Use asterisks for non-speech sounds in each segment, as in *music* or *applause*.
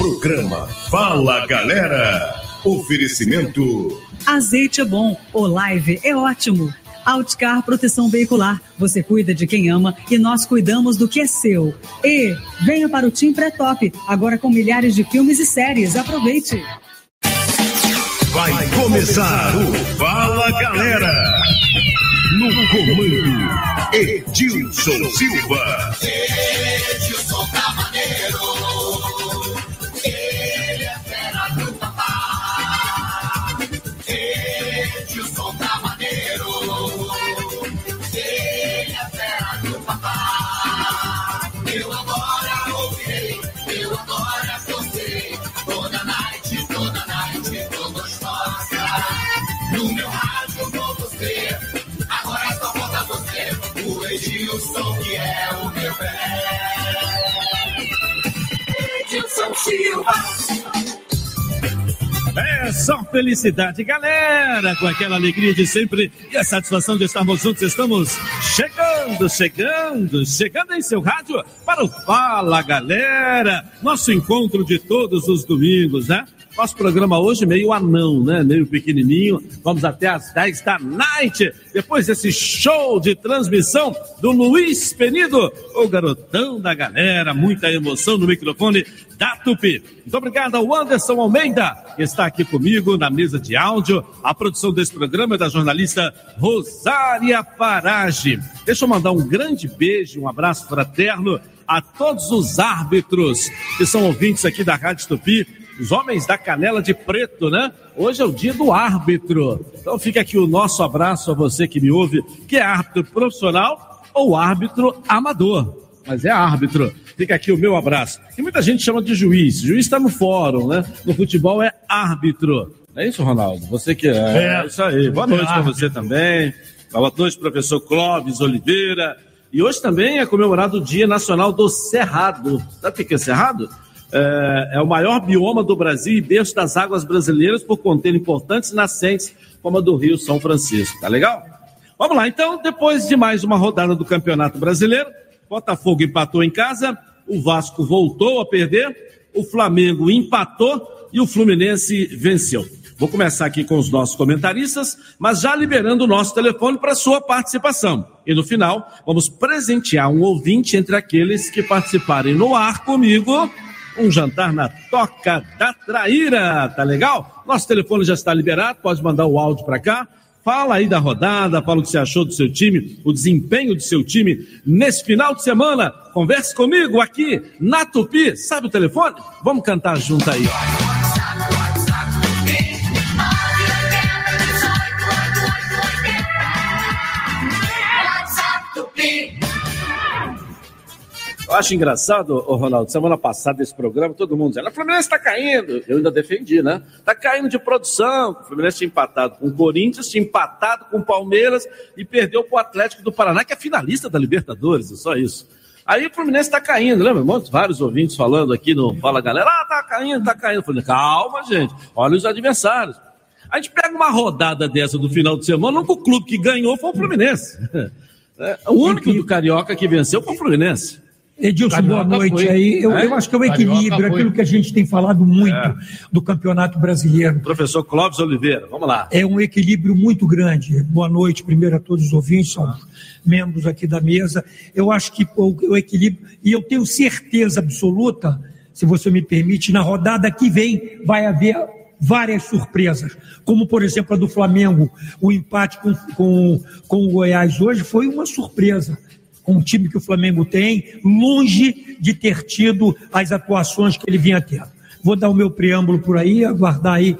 Programa Fala Galera. Oferecimento. Azeite é bom, o live é ótimo. Outcar Proteção Veicular. Você cuida de quem ama e nós cuidamos do que é seu. E venha para o Team Pré-Top, agora com milhares de filmes e séries. Aproveite. Vai começar o Fala Galera. No comando, Edilson Silva. Edilson Cavaleiro. É só felicidade, galera, com aquela alegria de sempre e a satisfação de estarmos juntos. Estamos chegando, chegando, chegando em seu rádio para o Fala, galera. Nosso encontro de todos os domingos, né? Nosso programa hoje meio anão, né? Meio pequenininho. Vamos até às 10 da night. Depois desse show de transmissão do Luiz Penido, o garotão da galera. Muita emoção no microfone da Tupi. Muito obrigado ao Anderson Almeida, que está aqui comigo na mesa de áudio. A produção desse programa é da jornalista Rosária Parage. Deixa eu mandar um grande beijo, um abraço fraterno a todos os árbitros que são ouvintes aqui da Rádio Tupi, os homens da canela de preto, né? Hoje é o dia do árbitro. Então fica aqui o nosso abraço a você que me ouve, que é árbitro profissional ou árbitro amador. Mas é árbitro. Fica aqui o meu abraço. E muita gente chama de juiz. Juiz está no fórum, né? No futebol é árbitro. É isso, Ronaldo? Você que é. É, isso aí. Boa noite para você também. Boa noite, professor Clóvis Oliveira. E hoje também é comemorado o Dia Nacional do Cerrado. Sabe o que é Cerrado? É, é o maior bioma do Brasil e berço das águas brasileiras por conter importantes nascentes, como a do Rio São Francisco. Tá legal? Vamos lá, então, depois de mais uma rodada do Campeonato Brasileiro, Botafogo empatou em casa, o Vasco voltou a perder, o Flamengo empatou e o Fluminense venceu. Vou começar aqui com os nossos comentaristas, mas já liberando o nosso telefone para sua participação. E no final, vamos presentear um ouvinte entre aqueles que participarem no ar comigo. Um jantar na Toca da Traíra, tá legal? Nosso telefone já está liberado, pode mandar o áudio para cá. Fala aí da rodada, fala o que você achou do seu time, o desempenho do seu time nesse final de semana. Converse comigo aqui na Tupi. Sabe o telefone? Vamos cantar junto aí, ó. Eu acho engraçado, Ronaldo, semana passada esse programa, todo mundo dizendo, o Fluminense está caindo. Eu ainda defendi, né? Está caindo de produção. O Fluminense tinha empatado com o Corinthians, tinha empatado com o Palmeiras e perdeu para o Atlético do Paraná, que é finalista da Libertadores, é só isso. Aí o Fluminense está caindo, lembra? Vários ouvintes falando aqui no Fala Galera, ah, tá caindo, tá caindo. Falei, calma, gente, olha os adversários. A gente pega uma rodada dessa do final de semana, o clube que ganhou foi o Fluminense. *laughs* É, o único do Carioca que venceu foi o Fluminense. Edilson, boa noite aí. Eu, É? eu acho que é o Carioca equilíbrio, aquilo que a gente tem falado muito É. do Campeonato Brasileiro. Professor Clóvis Oliveira, vamos lá. É um equilíbrio muito grande. Boa noite, primeiro a todos os ouvintes, são membros aqui da mesa. Eu acho que o, o equilíbrio, e eu tenho certeza absoluta, se você me permite, na rodada que vem vai haver várias surpresas, como por exemplo a do Flamengo, o empate com, com, com o Goiás hoje foi uma surpresa. Com o time que o Flamengo tem, longe de ter tido as atuações que ele vinha tendo. Vou dar o meu preâmbulo por aí, aguardar aí,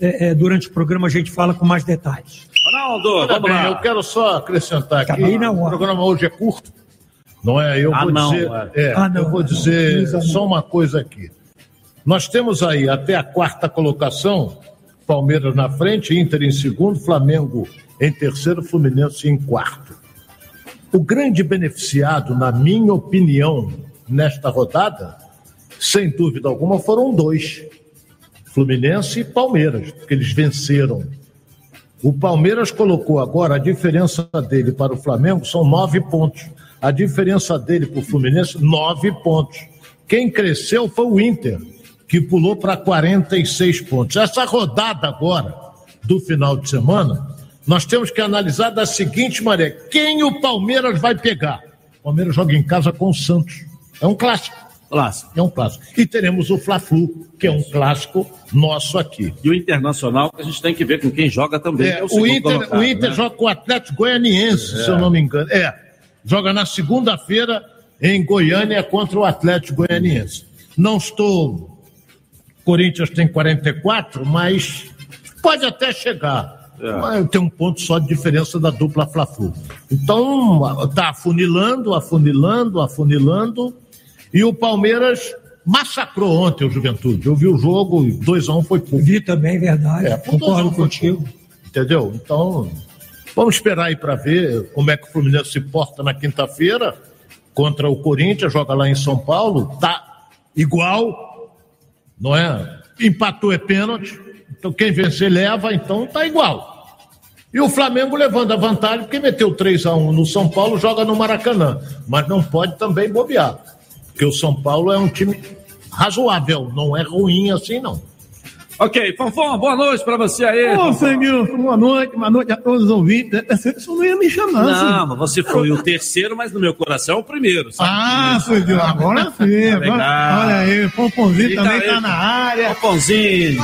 é, é, durante o programa a gente fala com mais detalhes. Ronaldo, Olha vamos bem, lá. eu quero só acrescentar aqui. Acabei na hora. O programa hoje é curto, não é? Eu Ah, vou não, dizer, é. é, Ah, não, eu vou não, dizer não. só uma coisa aqui. Nós temos aí até a quarta colocação, Palmeiras na frente, Inter em segundo, Flamengo em terceiro, Fluminense em quarto. O grande beneficiado, na minha opinião, nesta rodada, sem dúvida alguma, foram dois: Fluminense e Palmeiras, porque eles venceram. O Palmeiras colocou agora a diferença dele para o Flamengo são nove pontos. A diferença dele para o Fluminense, nove pontos. Quem cresceu foi o Inter, que pulou para 46 pontos. Essa rodada agora, do final de semana, nós temos que analisar da seguinte maneira: quem o Palmeiras vai pegar? O Palmeiras joga em casa com o Santos. É um clássico. Clássico. É um clássico. E teremos o Fla-Flu, que é um clássico nosso aqui. E o Internacional, que a gente tem que ver com quem joga também. É, é o, segundo Inter, colocado, o Inter né? joga com o Atlético Goianiense, se eu não me engano. É, joga na segunda-feira em Goiânia contra o Atlético Goianiense. Não estou. Corinthians tem 44, mas pode até chegar. É. Tem um ponto só de diferença da dupla Fla-Flu. Então, tá afunilando, afunilando, afunilando. E o Palmeiras massacrou ontem o Juventude. Eu vi o jogo, 2x1 um foi pouco. Vi também, verdade. É, Concordo um, contigo. Entendeu? Então, vamos esperar aí para ver como é que o Fluminense se porta na quinta-feira contra o Corinthians, joga lá em São Paulo, tá igual, não é? Empatou é pênalti, então quem vencer leva, então tá igual. E o Flamengo levando a vantagem, porque meteu 3 a 1 no São Paulo, joga no Maracanã. Mas não pode também bobear, porque o São Paulo é um time razoável, não é ruim assim, não. Ok, Fonfon, boa noite pra você aí. Ô, senhor, boa noite, boa noite a todos os ouvintes. Você não ia me chamar, Não, senhor. mas você foi o terceiro, mas no meu coração é o primeiro. Sabe? Ah, senhor, agora sim. legal. Agora, olha aí, o Pomponzinho também aí. tá na área. Fofonzinho.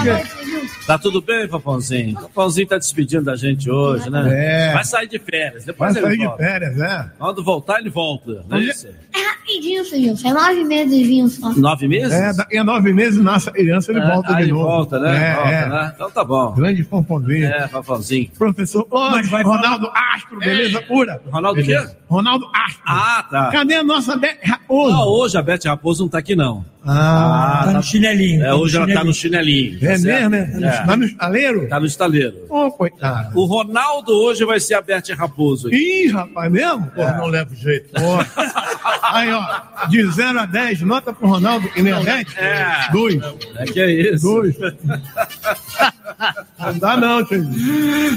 Tá tudo bem, Fofonzinho? Fofonzinho tá despedindo da gente hoje, né? É. Vai sair de férias. Vai Depois sair ele de volta. férias, né? Quando voltar, ele volta. Não é Onde- isso? É rapidinho, senhor. É nove meses só. Nove meses? É, daqui a nove meses nasce a criança, ele É, volta de ele novo. volta, né? É, volta, é. né? Então tá bom. Grande Pomponzinho. É, Fofonzinho. Professor, ô, Mas vai Ronaldo Astro, beleza pura? Ronaldo o quê? Ronaldo Astro. Ah, tá. Cadê a nossa Bete Raposo? Não, hoje a Beth Raposo não tá aqui, não. Ah, Tá no chinelinho. É, tá no hoje ela tá no chinelinho. chinelinho. é tá certo? mesmo, né? É. Tá no estaleiro? Tá no estaleiro. Ô, coitado. O Ronaldo hoje vai ser a Beth Raposo. Ih, rapaz, mesmo? Pô, não leva jeito. Ó. *laughs* Aí, ó, de 0 a 10, nota pro Ronaldo e Nenete? É. Dois. É que é isso. Dois. *laughs* Não dá não, tio.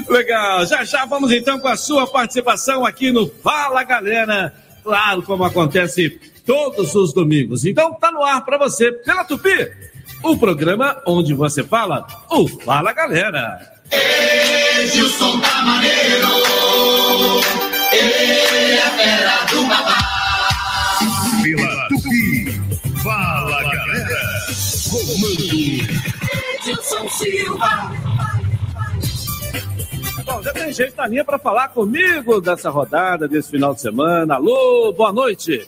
Legal, já já vamos então com a sua participação aqui no Fala Galera. Claro, como acontece todos os domingos. Então tá no ar para você pela Tupi, o programa onde você fala o Fala Galera. Edilson Camareiro, ele é fera do babá. Comando. Edilson Silva, Bom, já tem gente na linha para falar comigo dessa rodada, desse final de semana. Alô, boa noite.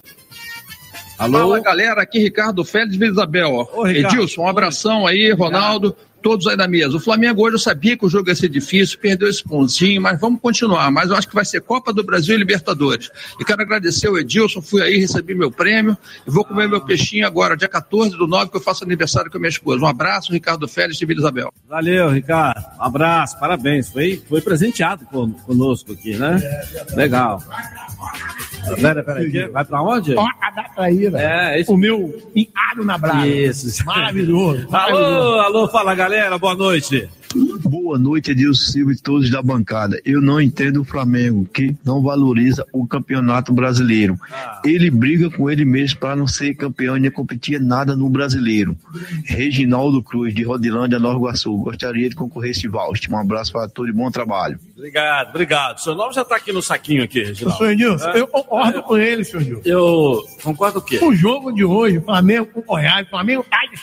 Alô, Fala galera, aqui Ricardo Félix Vila Isabel. Ô, Ricardo. Edilson, um abração aí, Ronaldo, todos aí da mesa. O Flamengo hoje eu sabia que o jogo ia ser difícil, perdeu esse pontinho, mas vamos continuar. Mas eu acho que vai ser Copa do Brasil e Libertadores. E quero agradecer o Edilson, fui aí, recebi meu prêmio e vou comer meu peixinho agora, dia 14 do 9, que eu faço aniversário com a minha esposa. Um abraço, Ricardo Félix de Vila Isabel. Valeu, Ricardo. Um abraço, parabéns. Foi, foi presenteado con- conosco aqui, né? Legal. Pera, pera aí, vai pra onde? Ó, a da traíra. É, isso. O meu enado na brasa. Isso. Maravilhoso. Alô, alô, fala galera, boa noite. Boa noite, Edilson Silva e todos da bancada. Eu não entendo o Flamengo, que não valoriza o campeonato brasileiro. Ele briga com ele mesmo para não ser campeão e não competir nada no brasileiro. Reginaldo Cruz, de Rodilândia, Nova Iguaçu. Gostaria de concorrer esse Valst. Um abraço para todos e bom trabalho. Obrigado, obrigado. Seu nome já tá aqui no saquinho aqui, Reginaldo. Senhor Edilson, É. eu concordo com ele, senhor Edilson. Eu concordo o quê? O jogo de hoje, Flamengo com Goiás, Flamengo tá de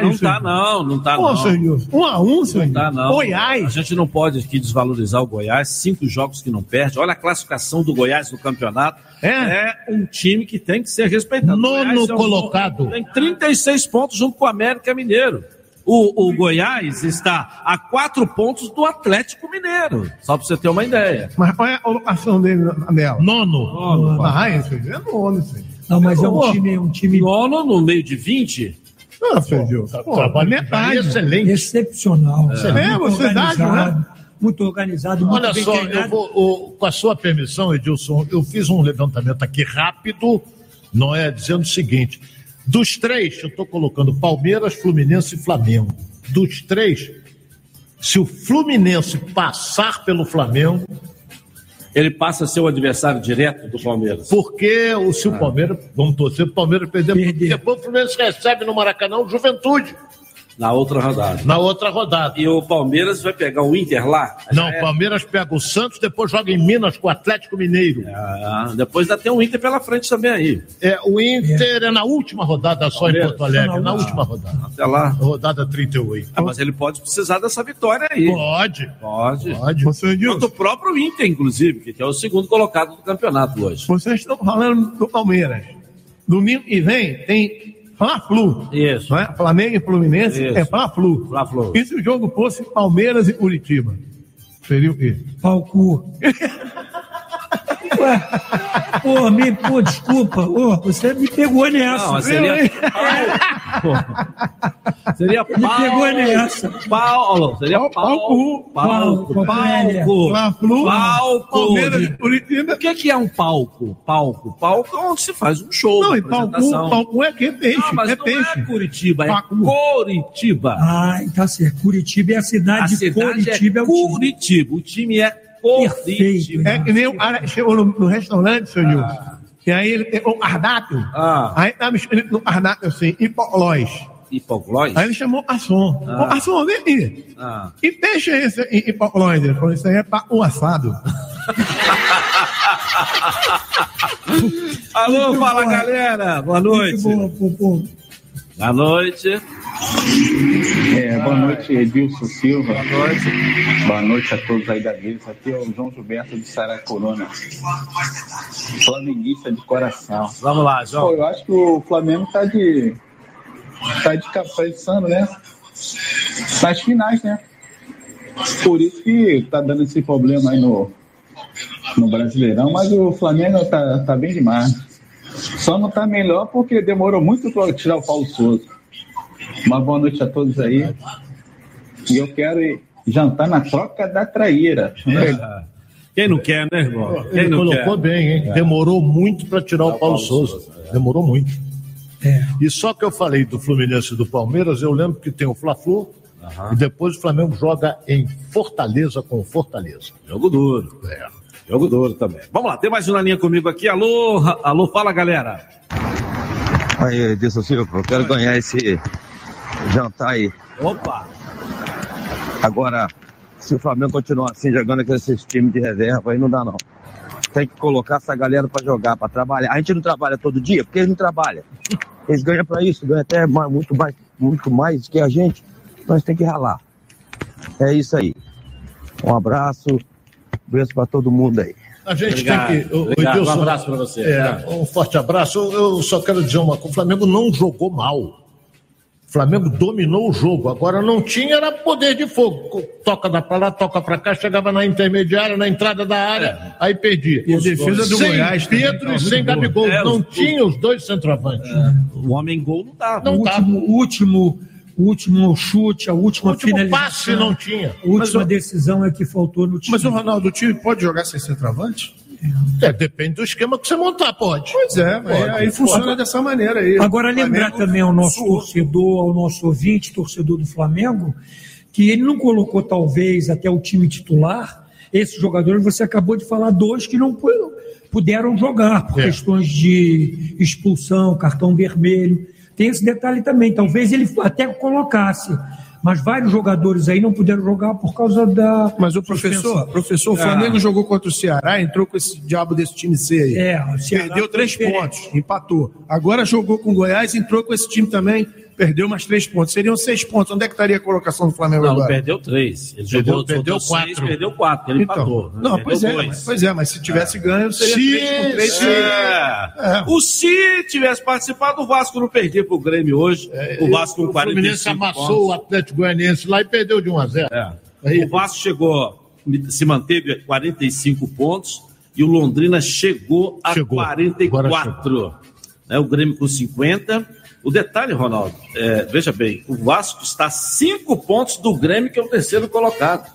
Não tá não, não tá Pô, não. senhor um a um, senhor Não tá não. A Goiás. gente não pode aqui desvalorizar o Goiás. Cinco jogos que não perde. Olha a classificação do Goiás no campeonato. É? um time que tem que ser respeitado. O Nono Goiás é um- colocado. Tem 36 pontos junto com o América Mineiro. O, o Goiás está a quatro pontos do Atlético Mineiro. Só para você ter uma ideia. Mas qual é a colocação dele na dela? Nono. Ah, é, senhor Edilson, é nono, senhor. Não, mas é um time, um time Nono no meio de 20. Edilson. Pô, Trabalho metade. excelente. excepcional. É, muito você dá, organizado, muito organizado, muito Olha bem só, eu vou, o- com a sua permissão, Edilson, eu fiz um levantamento aqui rápido, não é? Dizendo o seguinte: dos três, eu estou colocando Palmeiras, Fluminense e Flamengo. Dos três, se o Fluminense passar pelo Flamengo, ele passa a ser o adversário direto do Palmeiras. Porque o se o Palmeiras, vamos torcer pro Palmeiras perder, porque depois o Fluminense recebe no Maracanã o Juventude Na outra rodada. na outra rodada. E o Palmeiras vai pegar o Inter lá? Não, o Palmeiras pega o Santos, depois joga em Minas com o Atlético Mineiro. Ah, depois ainda tem um Inter pela frente também aí. É, o Inter é, na última rodada só em Palmeiras. Porto Alegre, Só na na última. rodada. Até lá. Rodada 38. Ah, mas ele pode precisar dessa vitória aí. Pode. Pode. Pode. Você, Contra Edilson, o próprio Inter, inclusive, que é o segundo colocado do campeonato hoje. vocês estão falando do Palmeiras. Domingo que vem tem Fla-Flu. Isso. Não é? Flamengo e Fluminense Isso. é Fla-Flu. Fla-Flu. E se o jogo fosse Palmeiras e Curitiba? Seria o quê? Palco. *laughs* Ué, pô, me, pô, desculpa, ô, você me pegou nessa. Não, seria. Seria Me pegou nessa. Paulo. Seria Pau- palco. palco, Palco. palco. Palco. Palmeiras Curitiba. O que, que é um palco? Palco. Palco é onde se faz um show. Não, e palco, palco é que peixe, Ah, mas é não peixe. é Curitiba, é Palco. Curitiba. Ah, tá certo. Curitiba é a cidade, A de cidade Curitiba. é é o time. Curitiba. O time é Perfeito. É que nem o cara chegou no, no restaurante, seu Nilson. E aí ele tem o cardápio. Ah. Aí tava escrito no cardápio assim, hipoglós. Hipoglós? Aí ele chamou Assom. Ah. Ô, vem aqui. Ah. E peixe é esse hi- hipoglós? Ele falou, isso aí é para o assado. *laughs* Alô, Muito fala bom. galera. Boa Muito noite. boa, pô, pô. Boa noite. É, boa noite, Edilson Silva. Boa noite. Boa noite a todos aí da mesa. Aqui é o João Gilberto de Saracuruna. Flamenguista de coração. Vamos lá, Pô, João. eu acho que o Flamengo tá de. tá de cabeçando, né? Nas finais, né? Por isso que tá dando esse problema aí no, no Brasileirão, mas o Flamengo tá, tá bem demais. Só não tá melhor porque demorou muito para tirar o Paulo Souza. Uma boa noite a todos aí. E eu quero jantar na troca da traíra. Quem não quer, né, irmão? Quem Ele não colocou quer? bem, hein? Demorou muito para tirar o Paulo, Souza. Demorou muito. É. E só que eu falei do Fluminense e do Palmeiras, eu lembro que tem o Fla-Flu e depois o Flamengo joga em Fortaleza com o Fortaleza. Jogo duro. É. Jogo duro também. Vamos lá, tem mais um na linha comigo aqui. Alô, alô, fala galera. Aí, Edilson Silva, eu quero ganhar esse jantar aí. Opa! Agora, se o Flamengo continuar assim, jogando com esses times de reserva, aí não dá não. Tem que colocar essa galera pra jogar, pra trabalhar. A gente não trabalha todo dia, porque eles não trabalham. Eles ganham pra isso, ganham até mais- muito, mais, muito mais que a gente. Nós tem que ralar. É isso aí. Um abraço, beijo pra todo mundo aí. A gente Obrigado, tem que. o-. Edilson, Um abraço pra você. É, um forte abraço. Eu, eu só quero dizer uma coisa: o Flamengo não jogou mal. O Flamengo dominou o jogo. Agora não tinha era poder de fogo. Toca da pra lá, toca pra cá, chegava na intermediária, na entrada da área, aí perdia. E a defesa do sem Goiás Pedro e sem. Gabigol. É, não os- tinha os dois centroavantes. O homem gol não. Não o último, o último, o último chute, a última O último finalização. passe não tinha. A última decisão é que faltou no time. Mas o Ronaldo, o time pode jogar sem centroavante? É, depende do esquema que você montar, pode. Pois é, Pode. aí funciona dessa maneira aí. Agora, lembrar também ao nosso suou. torcedor, ao nosso ouvinte, torcedor do Flamengo, que ele não colocou, talvez, até o time titular, esses jogadores, você acabou de falar, dois que não pu- puderam jogar por É. questões de expulsão, cartão vermelho. Tem esse detalhe também. Talvez ele até colocasse, mas vários jogadores aí não puderam jogar por causa da. Mas o professor, professor, o Flamengo jogou contra o Ceará, entrou com esse diabo desse time C aí. É, o Ceará Perdeu três diferente. pontos, empatou. Agora jogou com o Goiás, entrou com esse time também, perdeu mais três pontos. Seriam seis pontos. Onde é que estaria a colocação do Flamengo Não, não agora? perdeu três. Ele Perdeu- jogou, perdeu jogou seis, quatro. perdeu quatro. Ele empatou. Então, né? não, Perdeu pois é, mas, pois é, mas se tivesse ganho, seria Se- três com três. se- É. É. O se tivesse participado, o Vasco não perdia pro Grêmio hoje. o Vasco com É, o Fluminense 45 amassou pontos. o Atlético Goianiense lá e perdeu de 1 a 0. É. Aí- O Vasco chegou, se manteve a 45 pontos e o Londrina chegou a Chegou. 44. Né, o Grêmio com 50. O detalhe, Ronaldo, é, veja bem, o Vasco está a 5 pontos do Grêmio, que é o terceiro colocado.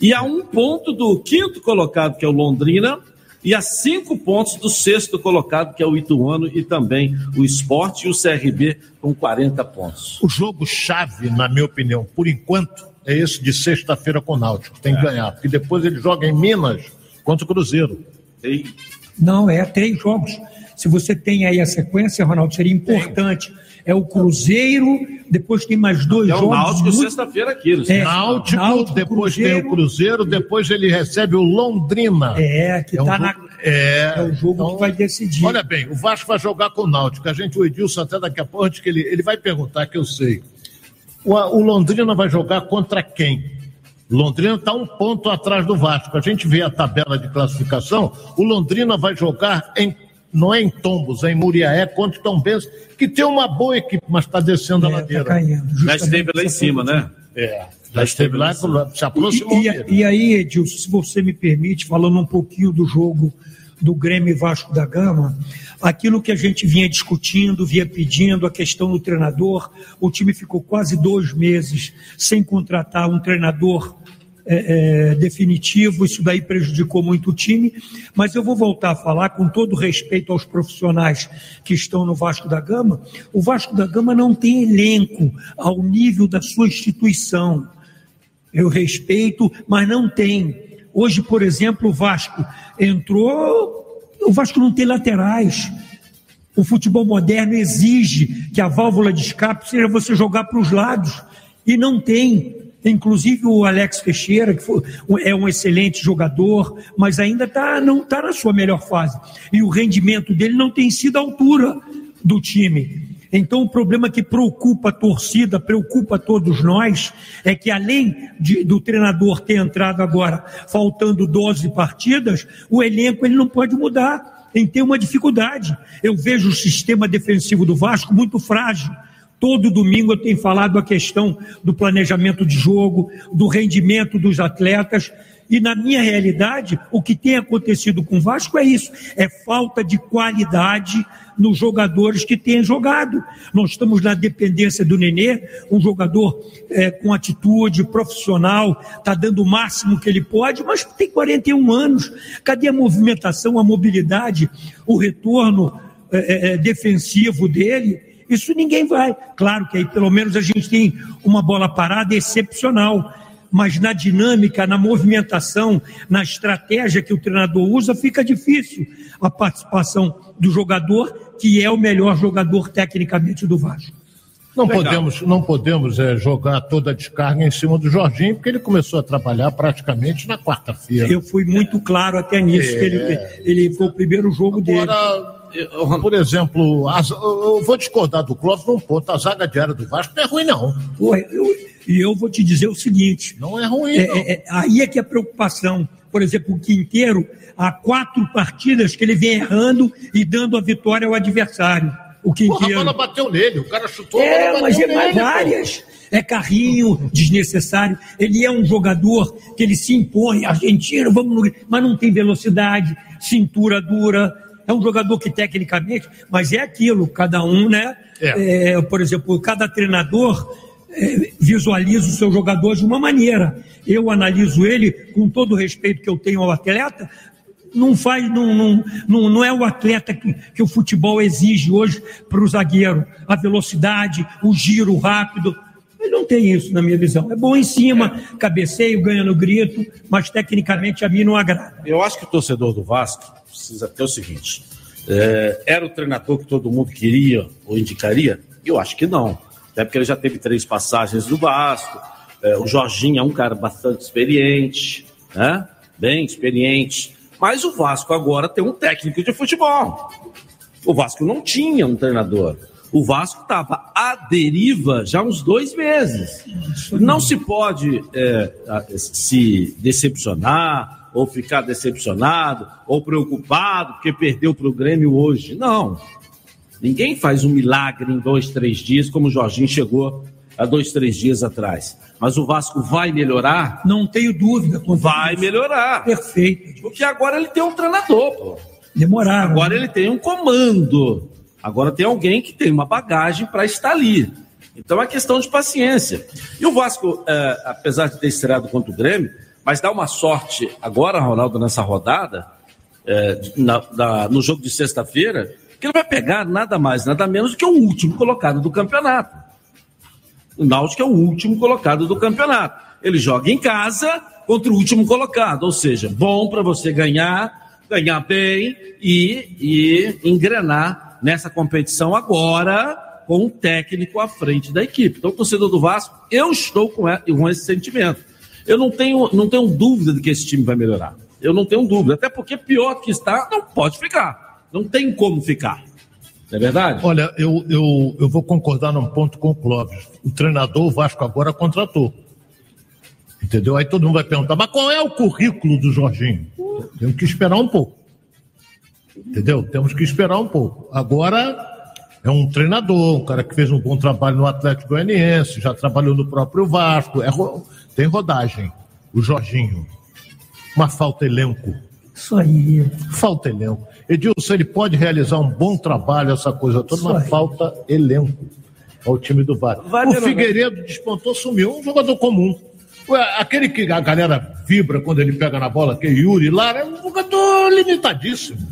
E a um ponto do quinto colocado, que é o Londrina, e a cinco pontos do sexto colocado, que é o Ituano, e também o Esporte e o CRB com 40 pontos. O jogo chave, na minha opinião, por enquanto, é esse de sexta-feira com o Náutico. Tem que ganhar. Porque depois ele joga em Minas contra o Cruzeiro. Não, é três jogos. Se você tem aí a sequência, Ronaldo, seria importante. É o Cruzeiro, depois tem mais dois É o jogos. Náutico muito- sexta-feira aqui. É, Náutico, Náutico, depois Cruzeiro. tem o Cruzeiro, depois ele recebe o Londrina. É, que É um tá na. É, É o jogo então, que vai decidir. Olha bem, o Vasco vai jogar com o Náutico. A gente, o Edilson, até daqui a pouco, antes que ele, ele vai perguntar, que eu sei. O, o Londrina vai jogar contra quem? Londrina está um ponto atrás do Vasco. A gente vê a tabela de classificação. O Londrina vai jogar em. Não é em Tombos, é em Muriaé contra o Tom Benz, que tem uma boa equipe, mas está descendo a É, ladeira. tá caindo. Já esteve lá em cima, né? É, já esteve lá, se aproximou. E, e, e aí, Edilson, se você me permite, falando um pouquinho do jogo do Grêmio e Vasco da Gama, aquilo que a gente vinha discutindo, vinha pedindo, a questão do treinador, o time ficou quase dois meses sem contratar um treinador é, é, definitivo, isso daí prejudicou muito o time, mas eu vou voltar a falar com todo respeito aos profissionais que estão no Vasco da Gama, o Vasco da Gama não tem elenco ao nível da sua instituição. Eu respeito, mas não tem. Hoje, por exemplo, o Vasco entrou, o Vasco não tem laterais. O futebol moderno exige que a válvula de escape seja você jogar para os lados. E não tem. Inclusive o Alex Teixeira, que foi- é um excelente jogador, mas ainda tá, não está na sua melhor fase. E o rendimento dele não tem sido à altura do time. Então, o problema que preocupa a torcida, preocupa todos nós, é que além de- do treinador ter entrado agora faltando 12 partidas, o elenco ele não pode mudar. Tem ter uma dificuldade. Eu vejo o sistema defensivo do Vasco muito frágil. Todo domingo eu tenho falado a questão do planejamento de jogo, do rendimento dos atletas. E na minha realidade, o que tem acontecido com o Vasco é isso: é falta de qualidade nos jogadores que têm jogado. Nós estamos na dependência do Nenê, um jogador eh, com atitude profissional, está dando o máximo que ele pode, mas tem 41 anos. Cadê a movimentação, a mobilidade, o retorno eh, eh, defensivo dele? Isso ninguém vai. Claro que aí pelo menos a gente tem uma bola parada excepcional. Mas na dinâmica, na movimentação, na estratégia que o treinador usa, fica difícil a participação do jogador, que é o melhor jogador tecnicamente do Vasco. Não Legal. podemos, não podemos eh, jogar toda a descarga em cima do Jorginho, porque ele começou a trabalhar praticamente na quarta-feira. Eu fui muito claro até nisso, É. que ele, ele foi o primeiro jogo dele. Por exemplo, as- eu vou discordar do Clóvis num ponto. A zaga diária do Vasco não é ruim, não. Pô, eu- E eu vou te dizer o seguinte: não é ruim. É, não. é, é, aí é que a preocupação. Por exemplo, o Quinteiro, há quatro partidas que ele vem errando e dando a vitória ao adversário. O Porra, a Quinteiro. bola bateu nele, o cara chutou, a É, mas é mais várias. É carrinho desnecessário. Ele é um jogador que ele se impõe, argentino, vamos no... mas não tem velocidade, cintura dura. É um jogador que tecnicamente, mas é aquilo, cada um, né? É, por exemplo, cada treinador é, visualiza o seu jogador de uma maneira. Eu analiso ele com todo o respeito que eu tenho ao atleta, não faz, não, não, não, não é o atleta que, que o futebol exige hoje para o zagueiro. A velocidade, o giro rápido. Ele não tem isso na minha visão. É bom em cima, cabeceio, ganha no grito, mas tecnicamente a mim não agrada. Eu acho que o torcedor do Vasco precisa ter o seguinte: é, era o treinador que todo mundo queria ou indicaria? Eu acho que não. Até porque ele já teve três passagens do Vasco. É, o Jorginho é um cara bastante experiente, né? Bem experiente. Mas o Vasco agora tem um técnico de futebol. O Vasco não tinha um treinador. O Vasco estava à deriva já há uns dois meses. Não se pode é, se decepcionar ou ficar decepcionado ou preocupado porque perdeu para o Grêmio hoje. Não. Ninguém faz um milagre em dois, três dias, como o Jorginho chegou há dois, três dias atrás. Mas o Vasco vai melhorar? Não tenho dúvida. Vai melhorar. Perfeito. Porque agora ele tem um treinador, pô. Demoraram. Agora ele tem um comando. Agora tem alguém que tem uma bagagem para estar ali. Então é questão de paciência. E o Vasco, é, apesar de ter estreado contra o Grêmio, mas dá uma sorte agora, Ronaldo, nessa rodada, é, na- na- no jogo de sexta-feira, que ele vai pegar nada mais, nada menos do que o último colocado do campeonato. O Náutico é o último colocado do campeonato. Ele joga em casa contra o último colocado. Ou seja, bom para você ganhar, ganhar bem e, e engrenar nessa competição agora com um técnico à frente da equipe. Então, torcedor do Vasco, eu estou com esse sentimento. Eu não tenho, não tenho dúvida de que esse time vai melhorar. Eu não tenho dúvida. Até porque pior que está, não pode ficar. Não tem como ficar. É verdade? Olha, eu, eu, eu vou concordar num ponto com o Clóvis. O treinador, Vasco agora contratou. Entendeu? Aí todo mundo vai perguntar, mas qual é o currículo do Jorginho? Temos que esperar um pouco. Entendeu? Temos que esperar um pouco. Agora é um treinador, um cara que fez um bom trabalho no Atlético Goianiense, já trabalhou no próprio Vasco, é ro- tem rodagem. O Jorginho. Mas falta elenco. Isso aí. Falta elenco. Edilson, ele pode realizar um bom trabalho, essa coisa toda, Isso mas aí. falta elenco ao time do Vasco. O. Figueiredo despontou, sumiu. Um jogador comum. Aquele que a galera vibra quando ele pega na bola, que é Yuri Lara, é um jogador limitadíssimo.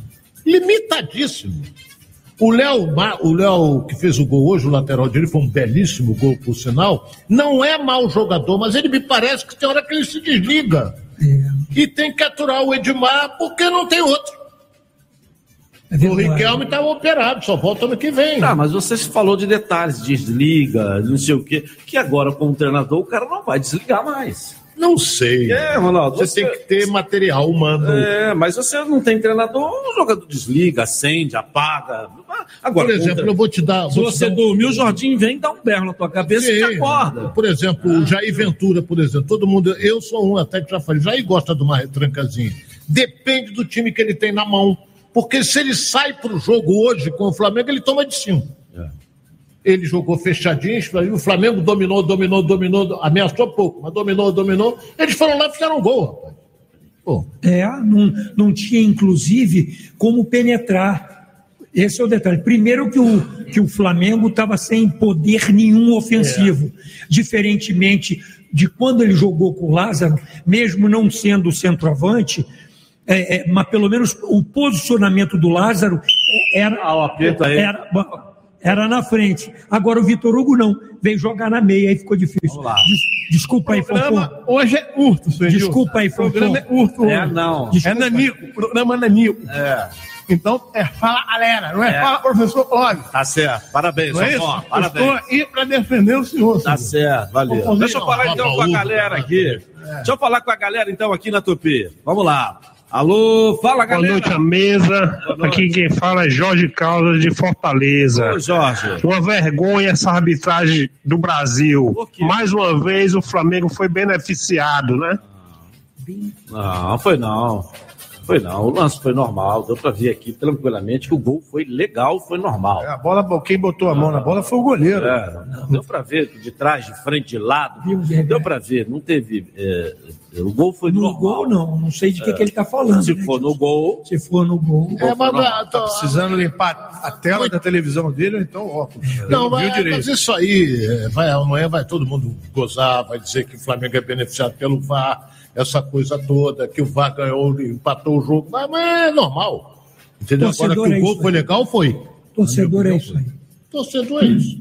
Limitadíssimo. O Léo, o Léo que fez o gol hoje, o lateral direito, foi um belíssimo gol, por sinal. Não é mau jogador, mas ele me parece que tem hora que ele se desliga. E tem que aturar o Edmar, porque não tem outro. É o. Riquelme estava operado, só volta ano que vem. Ah, mas você falou de detalhes, desliga, não sei o quê, que agora, como treinador, o cara não vai desligar mais. Não sei. É, Ronaldo, Você, você- tem que ter material humano. É, mas você não tem treinador, o jogador desliga, acende, apaga. Agora, Por exemplo, eu vou te dar. se vou te você dar dormiu, o Jorginho vem dar um berro na tua cabeça e te Sim. acorda. Por exemplo, o Jair Ventura, por exemplo, todo mundo. Eu sou um até que já falei. Jair gosta de uma retrancazinha. Depende do time que ele tem na mão. Porque se ele sai para o jogo hoje com o Flamengo, ele toma de cinco. Ele jogou fechadinho, o Flamengo dominou, dominou, dominou, ameaçou pouco, mas dominou, dominou. Eles foram lá e fizeram um gol, rapaz. Pô, É, não, não tinha, inclusive, como penetrar. Esse é o detalhe. Primeiro que o, que o Flamengo estava sem poder nenhum ofensivo. Diferentemente de quando ele jogou com o Lázaro, mesmo não sendo centroavante, é, é, mas pelo menos o posicionamento do Lázaro era, Ah, o aperto aí. era, era na frente. Agora o Vitor Hugo não. Veio jogar na meia, aí ficou difícil. lá. Des- desculpa aí, O programa Fofão. hoje é curto, senhor. Desculpa aí, O programa é hoje. É, não. É Desculpa. nanico, o programa é nanico. É, Então, é fala galera, não é, É. fala professor Clóvis. tá certo. Parabéns, Não é Parabéns. estou aí para defender o senhor. Tá senhor. certo, valeu. Deixa eu falar então com a galera não, aqui. Deixa eu falar com a galera então aqui na Tupi. Vamos lá. Alô, fala Boa galera. noite, a mesa. Boa noite. Aqui quem fala é Jorge Caldas de Fortaleza. Ô, Jorge. Uma vergonha essa arbitragem do Brasil. Mais uma vez o Flamengo foi beneficiado, né? Não, foi não. Foi não. O lance foi normal. Deu pra ver aqui tranquilamente que o gol foi legal, foi normal. A bola, quem botou a mão na bola foi o goleiro. É, deu pra ver de trás, de frente, de lado. Deu pra ver. Não teve. é, o gol foi No normal. gol, não. Não sei de que, que ele está falando. Se né? for no gol, Se for no gol. é, mas, ah, Tá precisando limpar a tela da televisão dele, então óculos. Não, Ele mas, mas isso aí, é, vai, amanhã vai todo mundo gozar, vai dizer que o Flamengo é beneficiado pelo VAR, essa coisa toda, que o VAR ganhou, empatou o jogo, mas, mas é normal. Entendeu? Torcedor Agora que é o gol foi aí. legal, foi. Torcedor é isso aí. Torcedor é isso.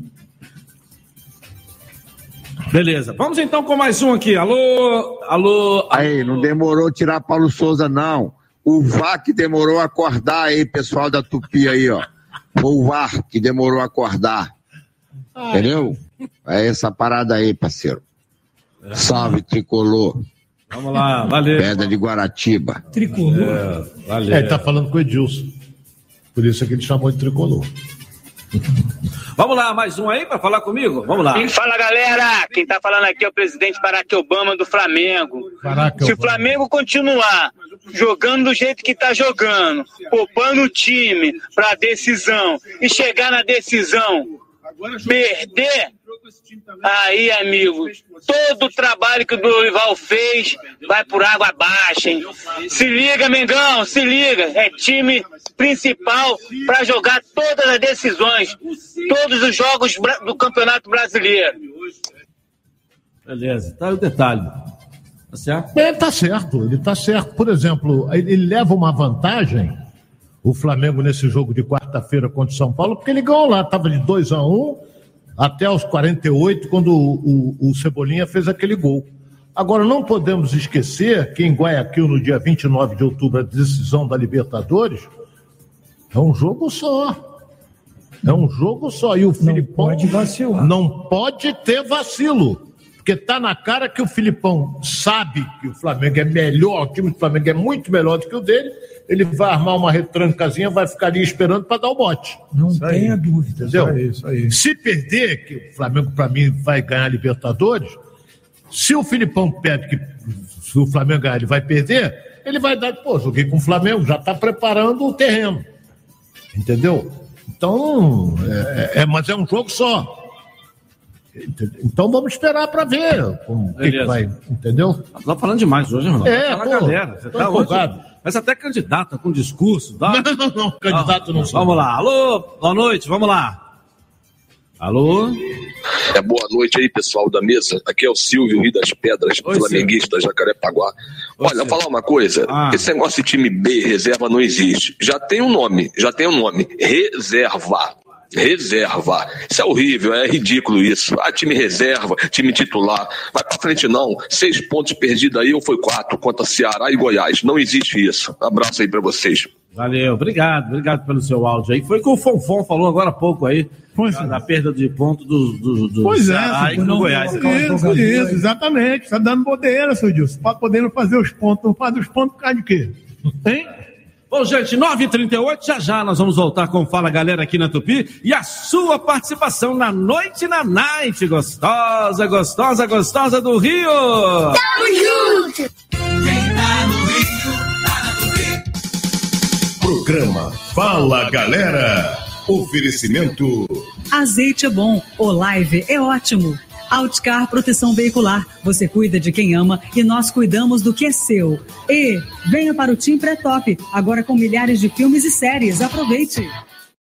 beleza. Vamos então com mais um aqui. Alô, alô. Aí, não demorou tirar Paulo Souza, não. O VAR que demorou a acordar aí, pessoal da Tupi aí, ó. Foi o VAR que demorou a acordar. Entendeu? É essa parada aí, parceiro. Salve, tricolor. Vamos lá, valeu. Pedra de Guaratiba. Tricolor. É, valeu. É, ele tá falando com o Edilson. Por isso é que ele chamou de tricolor. Vamos lá, mais um aí para falar comigo? Vamos lá. Fala galera, quem tá falando aqui é o presidente Barack Obama do Flamengo. Caraca, Se o Flamengo continuar jogando do jeito que tá jogando, poupando o time pra decisão e chegar na decisão, perder, aí amigo, todo o trabalho que o Dorival fez vai por água abaixo, hein? Se liga, Mengão, se liga, é time principal pra jogar todas as decisões, todos os jogos do Campeonato Brasileiro. Beleza, tá aí o detalhe. Tá certo? É, tá certo, ele tá certo. Por exemplo, ele ele leva uma vantagem, o Flamengo, nesse jogo de quarta-feira contra o São Paulo, porque ele ganhou lá, estava de 2 a 1 até os 48, quando o, o- o Cebolinha fez aquele gol. Agora, não podemos esquecer que em Guayaquil, no dia 29 de outubro, a decisão da Libertadores é um jogo só. É um jogo só. E o Filipão. pode vacilar. Não pode ter vacilo. Porque tá na cara que o Filipão sabe que o Flamengo é melhor, o time do Flamengo é muito melhor do que o dele. Ele vai armar uma retrancazinha, vai ficar ali esperando para dar o bote. Não tenha dúvida. Entendeu? Isso aí, Se perder, que o Flamengo, para mim, vai ganhar a Libertadores, se o Filipão pede que se o Flamengo ganhar, ele vai perder, ele vai dar, pô, joguei com o Flamengo, já está preparando o terreno. Entendeu? Então, é, é- mas é um jogo só. Então vamos esperar para ver como, que que vai, entendeu? Tá falando demais hoje, Ronaldo. É, Fala, pô, galera. Você tá hoje, empolgado. mas até candidata com discurso. Tá? Não, não, não, candidato não sou. Vamos lá. Alô, boa noite, vamos lá. Alô? É, boa noite aí, pessoal da mesa. Aqui é o Silvio Rio das Pedras, Oi, flamenguista, Jacarepaguá. Olha, vou falar uma coisa. Ah. Esse negócio de time B, reserva, não existe. Já tem um nome, já tem um nome. Reserva. Reserva. Isso é horrível, é ridículo isso. Ah, time reserva, time titular. Vai pra frente não. Seis pontos perdidos aí ou foi quatro contra Ceará e Goiás. Não existe isso. Abraço aí pra vocês. Valeu, obrigado, obrigado pelo seu áudio aí. Foi o que o Fonfon falou agora há pouco aí. da, da perda de ponto do, do, do Pois é, Ceará e seu do. Goiás. Isso, isso, exatamente. Tá dando bodeira, seu Dilson. Tá podendo fazer os pontos. Não faz os pontos por causa de quê? Hein? Bom, gente, 9h38, já já nós vamos voltar com Fala Galera aqui na Tupi e a sua participação na Noite na Night, gostosa, gostosa, gostosa do Rio. Tamo junto! Programa Fala Galera. Oferecimento Azeite é bom, o live é ótimo. Outcar Proteção Veicular. Você cuida de quem ama e nós cuidamos do que é seu. E venha para o Team Pré-Top, agora com milhares de filmes e séries. Aproveite!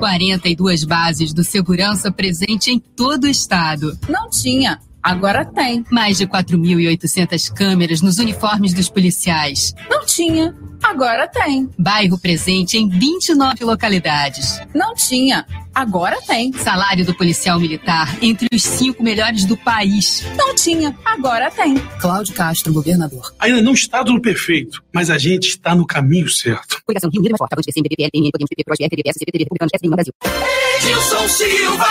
42 bases do segurança presente em todo o estado. Não tinha. Agora tem. Mais de 4.800 câmeras nos uniformes dos policiais. Não tinha. Agora tem. Bairro presente em 29 localidades. Não tinha. Agora tem. Salário do policial militar entre os cinco melhores do país. Não tinha. Agora tem. Cláudio Castro, governador. Ainda não está tudo perfeito, mas a gente está no caminho certo. Coligação Rio Unido mais forte. PCM, PPL, PN, Podemos, PP, PROS, PRB, PSC, PTB, Republicanos, PSDB, Brasil. Edilson Silva!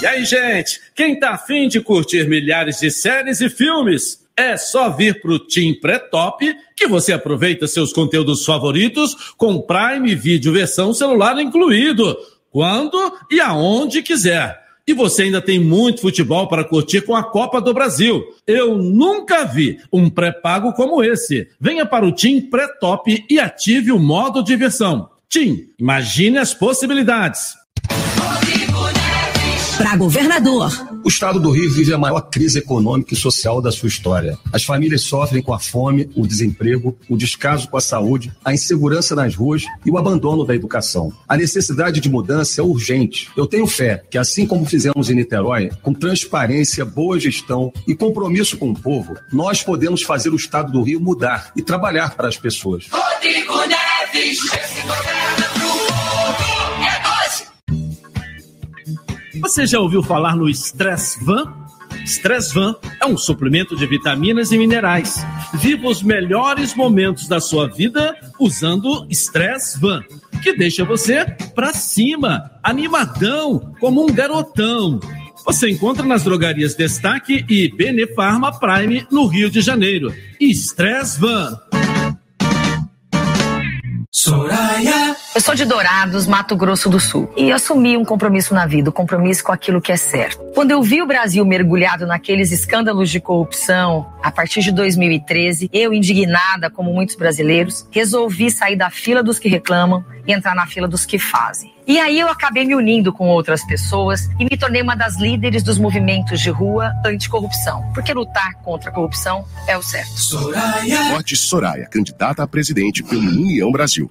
E aí, gente, quem tá afim de curtir milhares de séries e filmes, é só vir pro Team Pré-Top que você aproveita seus conteúdos favoritos com Prime Video versão celular incluído, quando e aonde quiser. E você ainda tem muito futebol para curtir com a Copa do Brasil. Eu nunca vi um pré-pago como esse. Venha para o Team Pré-Top e ative o modo diversão. Team, imagine as possibilidades. Para governador. O estado do Rio vive a maior crise econômica e social da sua história. As famílias sofrem com a fome, o desemprego, o descaso com a saúde, a insegurança nas ruas e o abandono da educação. A necessidade de mudança é urgente. Eu tenho fé que, assim como fizemos em Niterói, com transparência, boa gestão e compromisso com o povo, nós podemos fazer o estado do Rio mudar e trabalhar para as pessoas. Rodrigo Neves! Esse governa Você já ouviu falar no Stress Van? Stress Van é um suplemento de vitaminas e minerais. Viva os melhores momentos da sua vida usando Stress Van, que deixa você pra cima, animadão, como um garotão. Você encontra nas drogarias Destaque e Benefarma Prime no Rio de Janeiro. Stress Van. Soraya Eu sou de Dourados, Mato Grosso do Sul, e assumi um compromisso na vida, o um compromisso com aquilo que é certo. Quando eu vi o Brasil mergulhado naqueles escândalos de corrupção, a partir de 2013, eu, indignada, como muitos brasileiros, resolvi sair da fila dos que reclamam e entrar na fila dos que fazem. E aí eu acabei me unindo com outras pessoas e me tornei uma das líderes dos movimentos de rua anticorrupção, porque lutar contra a corrupção é o certo. Forte Soraya, candidata a presidente pelo União Brasil.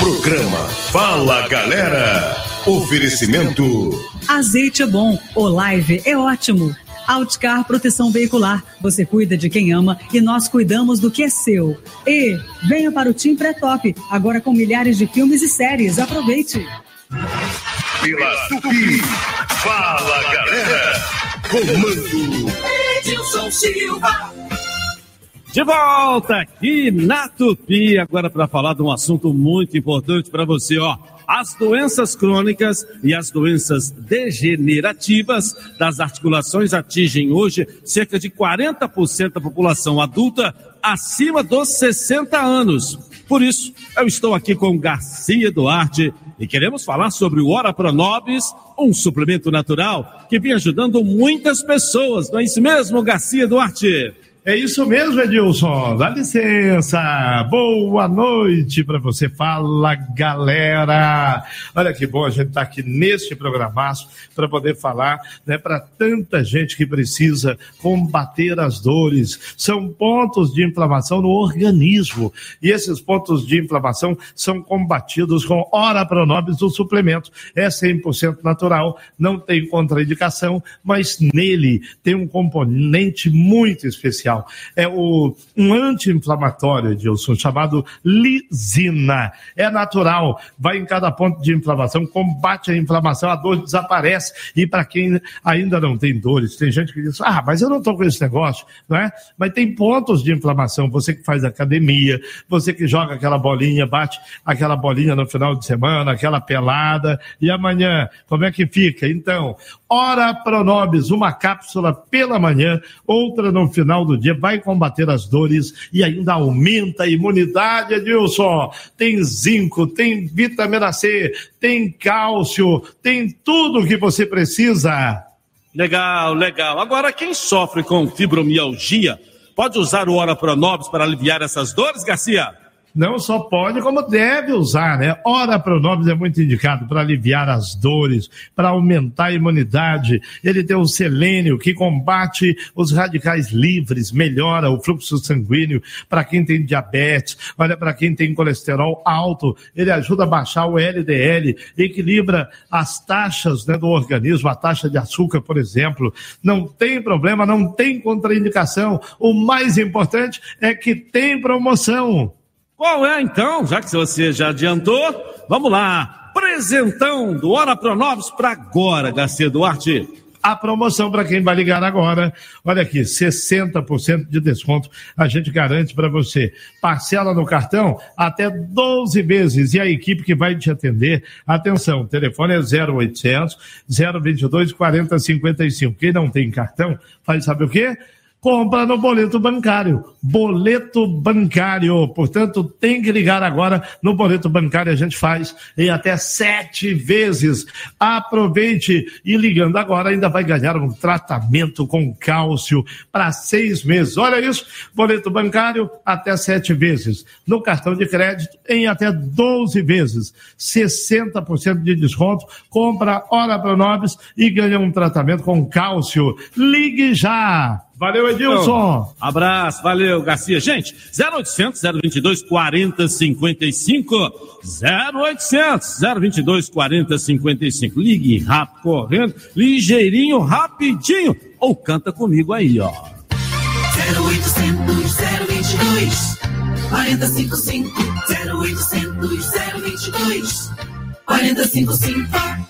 Programa Fala Galera. Oferecimento. Azeite é bom, Olive é ótimo. Outcar Proteção Veicular. Você cuida de quem ama e nós cuidamos do que é seu. E venha para o Team Pré-Top, agora com milhares de filmes e séries. Aproveite. Pela Tupi. Fala Galera. Comando. Edilson Silva. De volta aqui na Tupi, agora para falar de um assunto muito importante para você, ó. As doenças crônicas e as doenças degenerativas das articulações atingem hoje cerca de 40% da população adulta acima dos 60 anos. Por isso, eu estou aqui com Garcia Duarte e queremos falar sobre o Ora Pronobis, um suplemento natural que vem ajudando muitas pessoas. Não é isso mesmo, Garcia Duarte? É isso mesmo, Edilson. Dá licença. Boa noite para você. Fala, galera. Olha que bom a gente estar tá aqui neste programaço para poder falar né, para tanta gente que precisa combater as dores. São pontos de inflamação no organismo. E esses pontos de inflamação são combatidos com Ora Pronobis do suplemento. É 100% natural, não tem contraindicação, mas nele tem um componente muito especial é o, um anti-inflamatório, Edilson, chamado lisina. É natural, vai em cada ponto de inflamação, combate a inflamação, a dor desaparece. E para quem ainda não tem dores, tem gente que diz, ah, mas eu não estou com esse negócio, não é? Mas tem pontos de inflamação, você que faz academia, você que joga aquela bolinha, bate aquela bolinha no final de semana, aquela pelada, e amanhã, como é que fica? Então, Ora Pronobis, uma cápsula pela manhã, outra no final do dia, vai combater as dores e ainda aumenta a imunidade, Edilson. Tem zinco, tem vitamina C, tem cálcio, tem tudo o que você precisa. Legal, legal. Agora, quem sofre com fibromialgia pode usar o Ora Pronobis para aliviar essas dores, Garcia? Não só pode, como deve usar, né? Ora Pronobis é muito indicado para aliviar as dores, para aumentar a imunidade. Ele tem o selênio que combate os radicais livres, melhora o fluxo sanguíneo para quem tem diabetes, olha para quem tem colesterol alto, ele ajuda a baixar o LDL, equilibra as taxas né, do organismo, a taxa de açúcar, por exemplo. Não tem problema, não tem contraindicação. O mais importante é que tem promoção. Qual é então? Já que você já adiantou, vamos lá. Presentão do Hora Pronovos para agora, Garcia Duarte. A promoção para quem vai ligar agora, olha aqui, 60% de desconto a gente garante para você. Parcela no cartão até 12 vezes e a equipe que vai te atender, atenção, o telefone é 0800 022 4055. Quem não tem cartão, faz sabe o quê? Compra no boleto bancário. Boleto bancário. Portanto, tem que ligar agora no boleto bancário. A gente faz em até sete vezes. Aproveite e ligando agora ainda vai ganhar um tratamento com cálcio para seis meses. Olha isso. Boleto bancário até sete vezes. No cartão de crédito em até 12 vezes. 60% de desconto. Compra Hora Pronobis e ganha um tratamento com cálcio. Ligue já! Valeu, Edilson. abraço, valeu, Garcia. Gente, 0800 022 4055. 0800 022 4055. Ligue rápido, correndo, ligeirinho, rapidinho. Ou canta comigo aí, ó. 0800 022 4055. 0800 2022 4055.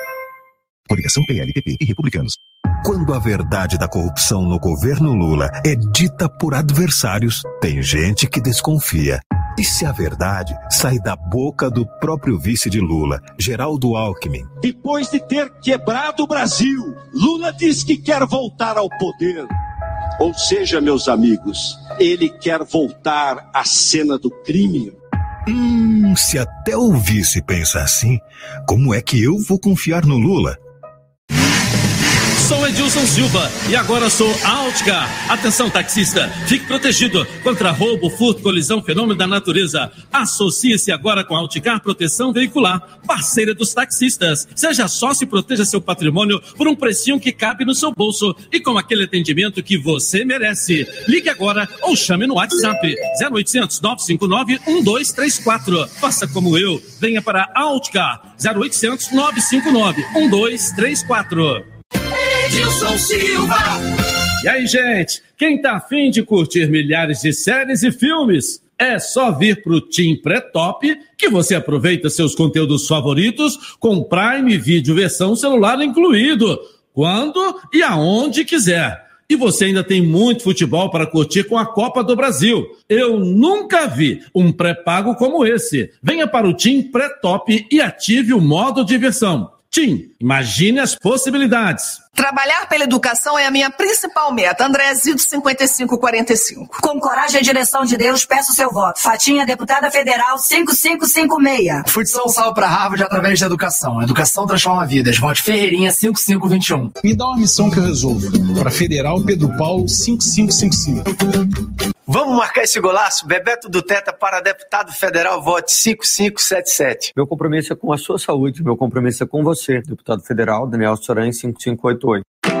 Coligação PLPP e Republicanos. Quando a verdade da corrupção no governo Lula é dita por adversários, tem gente que desconfia. E se a verdade sai da boca do próprio vice de Lula, Geraldo Alckmin? Depois de ter quebrado o Brasil, Lula diz que quer voltar ao poder. Ou seja, meus amigos, ele quer voltar à cena do crime. Hum, se até o vice pensa assim, como é que eu vou confiar no Lula? Sou Edilson Silva e agora sou Outcar. Atenção, taxista, fique protegido contra roubo, furto, colisão, fenômeno da natureza. Associe-se agora com a Outcar Proteção Veicular, parceira dos taxistas. Seja sócio e proteja seu patrimônio por um precinho que cabe no seu bolso e com aquele atendimento que você merece. Ligue agora ou chame no WhatsApp 0800 959 1234. Faça como eu, venha para Outcar 0800 959 1234. Edilson Silva. E aí, gente, quem tá afim de curtir milhares de séries e filmes? É só vir pro Team Pré-Top que você aproveita seus conteúdos favoritos com Prime Video versão celular incluído, quando e aonde quiser. E você ainda tem muito futebol para curtir com a Copa do Brasil. Eu nunca vi um pré-pago como esse. Venha para o Team Pré-Top e ative o modo diversão. Tim, imagine as possibilidades. Trabalhar pela educação é a minha principal meta. André Zido 5545. Com coragem e direção de Deus, peço seu voto. Fatinha, deputada federal 5556. Fui de São Paulo para Harvard através da educação. Educação transforma vidas. Vote Ferreirinha 5521. Me dá uma missão que eu resolvo. Para Federal Pedro Paulo 5555. Vamos marcar esse golaço? Bebeto do Teta para deputado federal, vote 5577. Meu compromisso é com a sua saúde, meu compromisso é com você, deputado federal Daniel Soran 5588.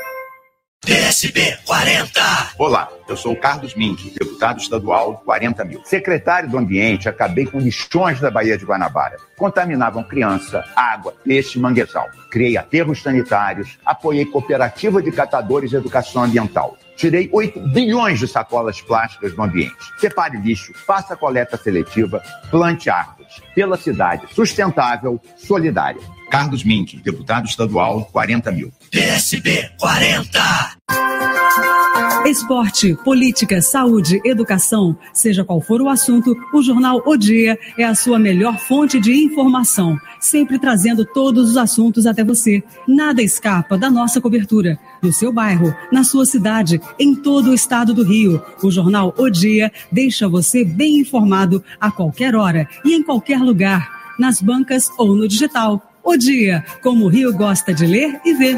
PSB 40. Olá, eu sou o Carlos Mink, deputado estadual 40 mil. Secretário do Ambiente, acabei com lixões da Baía de Guanabara. Contaminavam criança, água, peixe e manguezal. Criei aterros sanitários, apoiei cooperativa de catadores de educação ambiental. Tirei 8 bilhões de sacolas plásticas do ambiente. Separe lixo, faça coleta seletiva, plante árvores. Pela cidade sustentável, solidária. Carlos Mink, deputado estadual 40 mil. PSB 40. Esporte, política, saúde, educação, seja qual for o assunto, o Jornal O Dia é a sua melhor fonte de informação, sempre trazendo todos os assuntos até você. Nada escapa da nossa cobertura, no seu bairro, na sua cidade, em todo o estado do Rio. O Jornal O Dia deixa você bem informado a qualquer hora e em qualquer lugar, nas bancas ou no digital. O Dia, como o Rio gosta de ler e ver.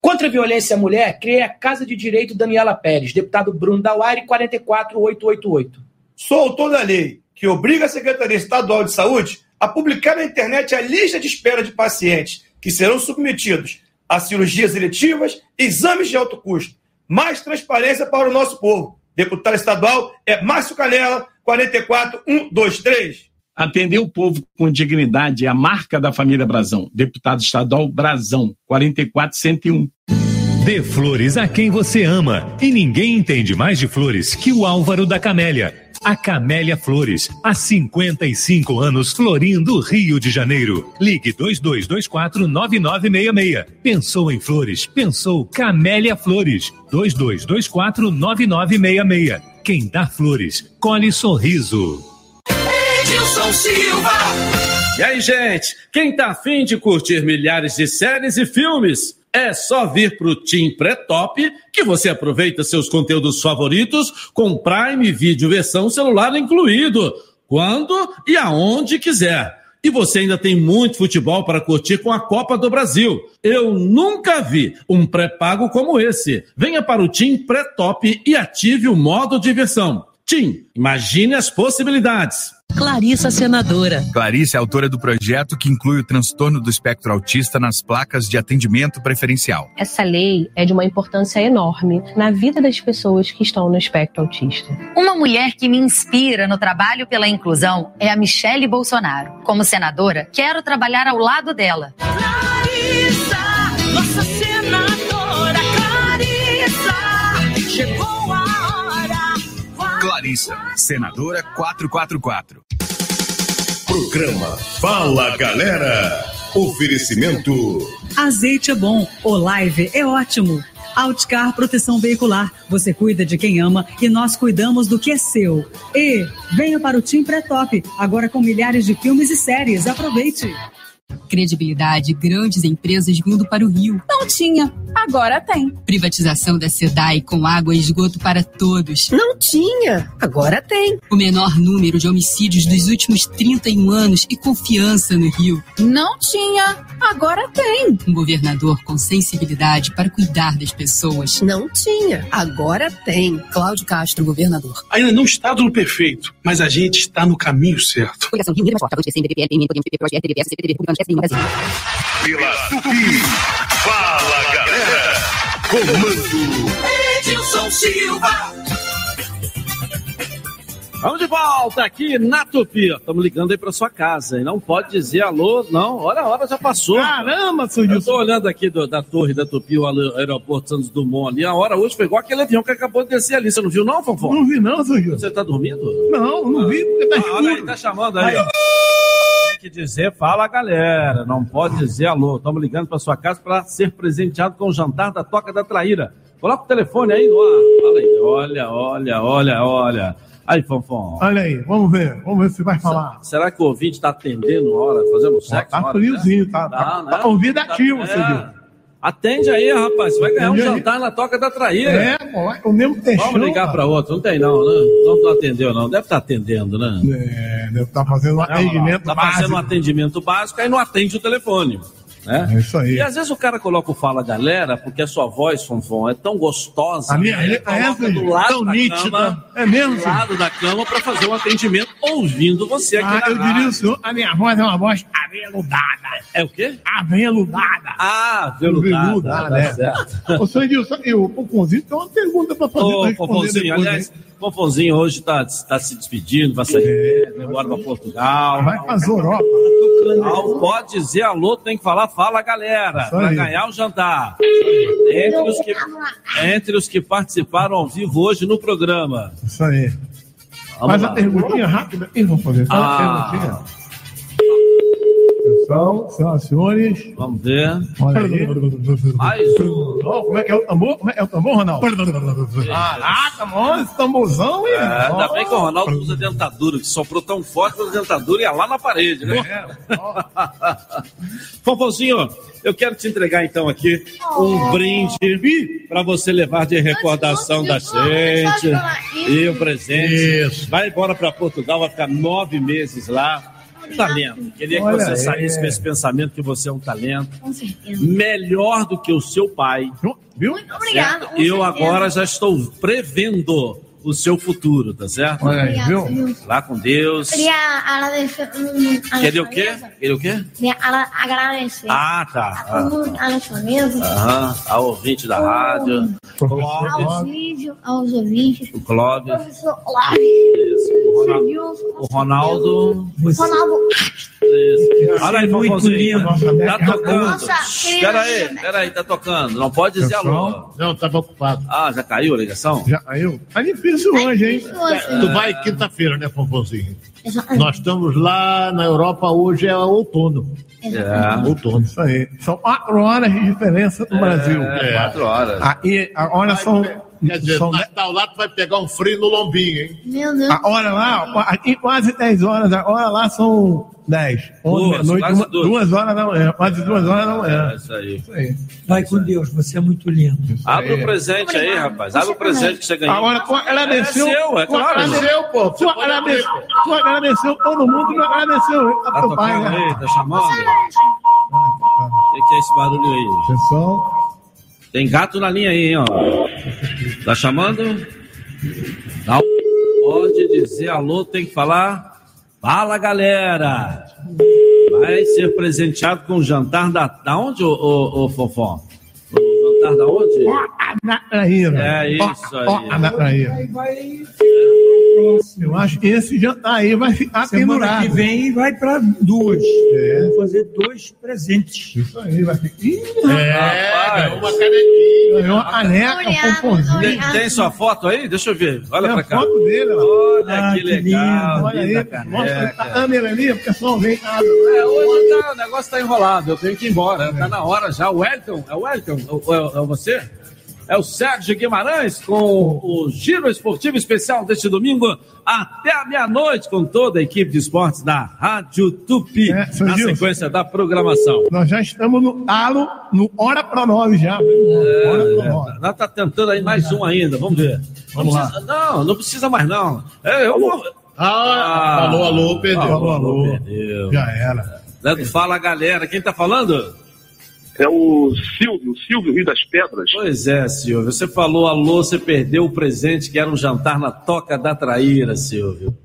Contra a violência à mulher, criei a Casa de Direito Daniela Pérez, deputado Bruno Dauari, 44888. Sou autor da lei que obriga a Secretaria Estadual de Saúde a publicar na internet a lista de espera de pacientes que serão submetidos a cirurgias eletivas e exames de alto custo. Mais transparência para o nosso povo. Deputado estadual é Márcio Canela, 44123. Atender o povo com dignidade é a marca da família Brazão. Deputado estadual Brazão, 44101. Dê flores a quem você ama. E ninguém entende mais de flores que o Álvaro da Camélia. A Camélia Flores, há 55 anos florindo Rio de Janeiro. Ligue 2224-9966. Pensou em flores? Pensou Camélia Flores. 2224-9966. Quem dá flores, colhe sorriso. Edilson Silva. E aí, gente, quem tá afim de curtir milhares de séries e filmes? É só vir pro Team Pré-Top que você aproveita seus conteúdos favoritos com Prime Video versão celular incluído, quando e aonde quiser. E você ainda tem muito futebol para curtir com a Copa do Brasil. Eu nunca vi um pré-pago como esse. Venha para o Team Pré-Top e ative o modo diversão. Tim, imagine as possibilidades. Clarissa Senadora. Clarice é autora do projeto que inclui o transtorno do espectro autista nas placas de atendimento preferencial. Essa lei é de uma importância enorme na vida das pessoas que estão no espectro autista. Uma mulher que me inspira no trabalho pela inclusão é a Michele Bolsonaro. Como senadora, quero trabalhar ao lado dela. Clarissa, nossa senadora Clarissa, chegou a hora. Clarissa, senadora 444. Programa Fala Galera. Oferecimento. Azeite é bom, o live é ótimo. Outcar Proteção Veicular. Você cuida de quem ama e nós cuidamos do que é seu. E venha para o Team Pré-Top, agora com milhares de filmes e séries. Aproveite. Credibilidade, grandes empresas vindo para o Rio. Não tinha, agora tem. Privatização da SEDAI com água e esgoto para todos. Não tinha, agora tem. O menor número de homicídios dos últimos 31 anos e confiança no Rio. Não tinha, agora tem. Um governador com sensibilidade para cuidar das pessoas. Não tinha, agora tem. Cláudio Castro, governador. Ainda não está tudo perfeito, mas a gente está no caminho certo. Pela Tupi. Fala Galera. Comando. Edilson Silva. Vamos de volta aqui na Tupi. Estamos ligando aí para sua casa. E não pode dizer alô, não. Hora a hora já passou. Caramba, Eu tô olhando aqui do- da torre da Tupi, o aer- aeroporto Santos Dumont ali. A hora hoje foi igual aquele avião que acabou de descer ali. Você não viu, não, Fonfon? Não vi, não, Gil. Você tá dormindo? Não, não vi, porque tá Ah, olha aí, tá chamando aí. ó. Tem que dizer, fala galera. Não pode dizer alô. Estamos ligando para sua casa para ser presenteado com o jantar da Toca da Traíra. Coloca o telefone aí no ar. Fala aí. Olha, olha, olha, olha. Aí, Fonfon. Olha aí, vamos ver, vamos ver se vai falar. Será que o ouvinte está atendendo hora, fazendo sexo? Tá hora, friozinho, né? tá, tá, Tá, né? tá convidativo, Tá- seu é. Gil. Atende aí, rapaz. Você vai ganhar um jantar na Toca da Traíra. É, pô, o mesmo textão. Vamos ligar para outro. Não tem não, né? Não, não atendeu não. Deve estar atendendo, né? É, deve estar fazendo um atendimento Tá fazendo um básico. atendimento básico, aí não atende o telefone. Né? É isso aí. E às vezes o cara coloca o Fala Galera, porque a sua voz, Fonfon, é tão gostosa. A minha né? Letra é essa, do lado tão da nítida. cama, É mesmo, do lado da cama para fazer um atendimento ouvindo você aqui Ah, eu rádio. diria o senhor, a minha voz é uma voz aveludada. É o quê? Aveludada. Ah, veludada. Veludada, tá é. certo. Ô, senhor Edilson, e o Poconzinho tem uma pergunta para fazer Ô, depois, aliás? Fofonzinho hoje está tá se despedindo, vai sair agora para Portugal. Vai pra Europa. Não pode dizer alô, tem que falar, fala galera, para ganhar o jantar. Entre os, que, entre os que participaram ao vivo hoje no programa. Isso aí. Vamos Mas lá. a perguntinha rápida. Ih, vamos fazer. Ah. a perguntinha. Atenção, senhoras senhores. Vamos ver. Olha aí. Mais um. Ó, como é que é o tambor? Como é, é o tambor, Ronaldo? Caraca, mano, esse tamborzão, hein? É, ainda bem que o Ronaldo usa dentadura, que soprou tão forte que a dentadura ia lá na parede, né? *laughs* Fofozinho, eu quero te entregar então aqui um brinde para você levar de recordação da gente e o presente. Vai embora para Portugal, vai ficar nove meses lá. Um talento. Queria que Olha você aí. saísse com esse pensamento que você é um talento. Com certeza. Melhor do que o seu pai. Viu? Obrigada, certo? com Eu certeza. agora já estou prevendo o seu futuro, tá certo? Olha aí, viu? Lá com Deus. Queria agradecer. a Queria o quê? Queria o quê? Queria agradecer Ah, tá. a todo mundo ao ouvinte da rádio, aos vídeos, aos ouvintes, o Clóvis, professor Olavo, o Ronaldo, o Ronaldo. Ronaldo. Olha aí, muito lindo. Tá tocando. Espera aí, amiga. espera aí, tá tocando. Não pode dizer alô. Não, tava ocupado. Ah, já caiu a ligação? Já caiu? Tá difícil hoje, hein? hoje. Tu vai quinta-feira, né, Pompozinho? Exatamente. Nós estamos lá na Europa, hoje é outono. É. Outono, isso aí. São quatro horas de diferença do Brasil. É, quatro horas. Aí, a- olha, são Quer dizer, no Natal lá tu vai pegar um frio no lombinho, hein? Meu Deus. A hora lá, aqui quase 10 horas, a hora lá são 10. 11 Duas, meia-noite, quase uma- duas. duas horas da manhã, quase duas horas da manhã. É isso aí. Vai com Deus, você é muito lindo. Abre o presente aí, rapaz. Abre o presente que você ganhou. Agora, tu agradeceu. É seu, é tu claro. agradeceu, pô. Tu agradeceu, tu agradeceu todo mundo e não agradeceu a Tá teu pai, né? aí? Tá chamando? O que, que é esse barulho aí? Pessoal. Tem gato na linha aí, hein, ó. Tá chamando? Não pode dizer alô, tem que falar. Fala, galera! Vai ser presenteado com o jantar da. Da onde, ô, ô, ô Fofó? O jantar da onde? Na traíra. É isso aí. ó, na vai. Eu acho que esse jantar aí vai ficar Semana pendurado. que vem vai para duas. Vou fazer dois presentes. Isso aí, vai ficar. Ih, É, ganhou uma canequinha. Ganhou uma caneca, um pomponzinho. Tem, tem sua foto aí? Deixa eu ver. Olha Tem pra a cá. foto dele, ó. Olha Ah, que que legal. lindo, olha aí. caneca. Mostra a câmera ali, o pessoal vem. Ah, É, hoje tá- o negócio tá enrolado, eu tenho que ir embora. Tá na hora já. O Wellington, é o Wellington? É, é- é você? É o Sérgio Guimarães com o Giro Esportivo Especial deste domingo até a meia-noite com toda a equipe de esportes da Rádio Tupi É, na Gilson. sequência da programação. Nós já estamos no talo, no Hora para Nove já. Hora pra É, nove. nós tá tentando aí mais um ainda, vamos ver. Vamos não lá. Precisa, não, não precisa mais não. É, eu vou... Ah, alô, alô, perdeu. Alô, alô, Alô. perdeu. Já era. Leandro, Fala, galera. Quem tá falando? É o Silvio, Silvio Rio das Pedras. Pois é, Silvio. Você falou alô, você perdeu o presente que era um jantar na Toca da Traíra, Silvio.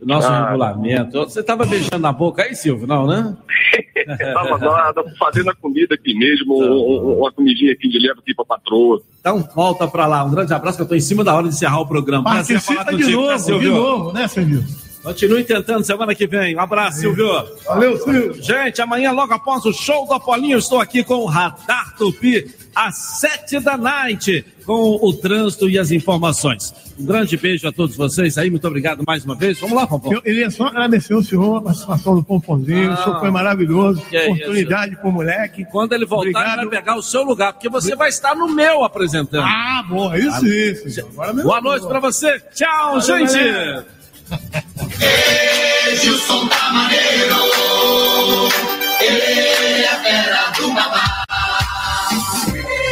O nosso Ah. regulamento. Você tava beijando na boca aí, Silvio? Não, né? *laughs* Tava lá fazendo a comida aqui mesmo, um- uma comidinha aqui de leva aqui pra patroa. Então volta pra lá. Um grande abraço que eu tô em cima da hora de encerrar o programa. Prazer Participa falar de contigo, né, novo, de novo, né, Silvio? Continue tentando semana que vem. Um abraço, Silvio. Valeu, Silvio. Gente, amanhã, logo após o show do Apolinho, estou aqui com o Radar Tupi, às sete da noite, com o trânsito e as informações. Um grande beijo a todos vocês aí, muito obrigado mais uma vez. Vamos lá, Pompom. Eu queria só agradecer o senhor a participação do Pomponzinho. Ah, o senhor foi maravilhoso. é Oportunidade pro moleque. Quando ele voltar, Obrigado. ele vai pegar o seu lugar, porque você vai estar no meu apresentando. Ah, bom, isso, isso. Agora mesmo. Boa noite pra você. Tchau, Valeu, gente. galera. Edilson tá maneiro. Ele é fera do babá.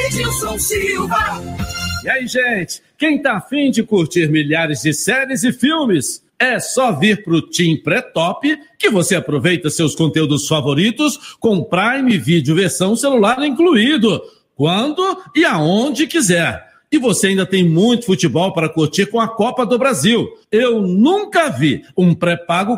Edilson Silva. E aí, gente? Quem tá afim de curtir milhares de séries e filmes? É só vir pro Team Pré-Top que você aproveita seus conteúdos favoritos com Prime Video versão celular incluído, quando e aonde quiser. E você ainda tem muito futebol para curtir com a Copa do Brasil. Eu nunca vi um pré-pago